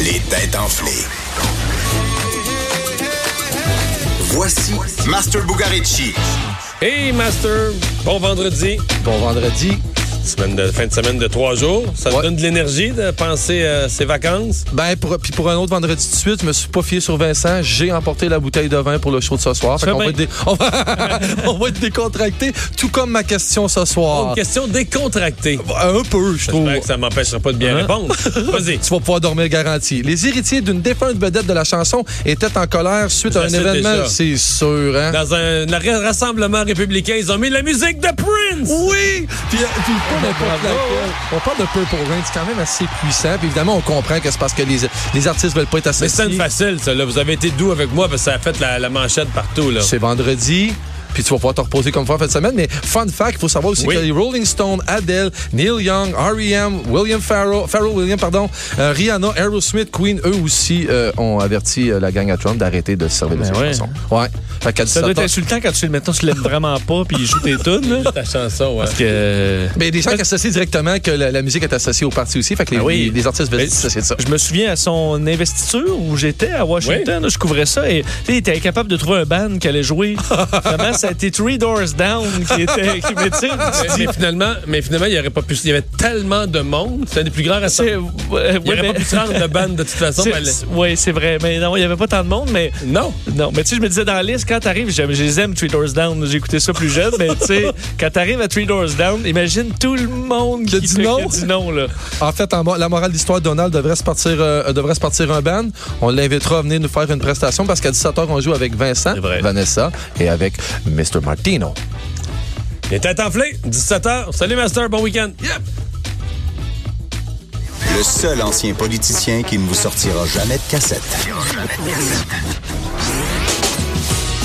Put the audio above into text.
Les têtes enflées. Voici Master Bugarici. Hey Master, bon vendredi. Bon vendredi. Semaine de, fin de semaine de trois jours. Ça te donne de l'énergie de penser à ces vacances? Ben, pour, puis pour un autre vendredi tout de suite, je me suis pas fié sur Vincent. J'ai emporté la bouteille de vin pour le show de ce soir. Fait qu'on va dé- on, va, on va être décontracté, tout comme ma question ce soir. Une question décontractée. Un peu, je trouve. Que ça m'empêchera pas de bien Hein? répondre. Vas-y. Tu vas pouvoir dormir garanti. Les héritiers d'une défunte vedette de la chanson étaient en colère suite à un événement, c'est sûr, hein? Dans un, un rassemblement républicain, ils ont mis la musique de Prince! Oui! Puis, euh, puis pas n'importe laquelle. On parle de Purple Rain, c'est quand même assez puissant. Puis évidemment, on comprend que c'est parce que les, les artistes veulent pas être Mais associés. c'est une facile, ça. Là. Vous avez été doux avec moi parce que ça a fait la, la manchette partout. Là. C'est vendredi. Puis tu vas pouvoir te reposer comme fois en fin de semaine. Mais fun fact, il faut savoir aussi Oui. que les Rolling Stones, Adele, Neil Young, R.E.M., William Farrell, Farrell Williams, pardon, euh, Rihanna, Aerosmith, Queen, eux aussi euh, ont averti euh, la gang à Trump d'arrêter de se servir de Ben cette ouais. Ça doit 17 être insultant quand tu, mettons, tu l'aimes vraiment pas puis il joue tes tunes. Ta chanson, ouais. Parce que. Mais des gens qui associent directement que la, la musique est associée au parti aussi. Fait que les, Ah oui. les- les artistes veulent de ça. Je me souviens à son investiture où j'étais à Washington, je couvrais ça et tu sais, il était incapable de trouver un band qui allait jouer. Vraiment, ça a été Three Doors Down qui était. Qui, tu Mais, finalement, mais finalement, il y aurait pas pu. Il y avait tellement de monde. C'était un des plus grands c'est- rassemblements. ouais, Il n'y aurait mais- pas pu se rendre de bande de toute façon. c'est- Oui, c'est vrai. Mais non, il n'y avait pas tant de monde, mais. Non. Non, mais tu sais, je me disais dans la liste, quand t'arrives, j'aime- je les aime, Three Doors Down, j'ai écouté ça plus jeune, mais tu sais, quand t'arrives à Three Doors Down, imagine tout le monde Qui a dit non. qui dit non, là. En fait, en la morale d'histoire, Donald devrait se partir, euh, devrait se partir un band. On l'invitera à venir nous faire une prestation parce qu'à 17h, on joue avec Vincent. Vanessa et avec Mr. Martino. Les têtes enflées, 17h. Salut, Master. Bon week-end. Le seul ancien politicien qui ne vous sortira jamais de cassette.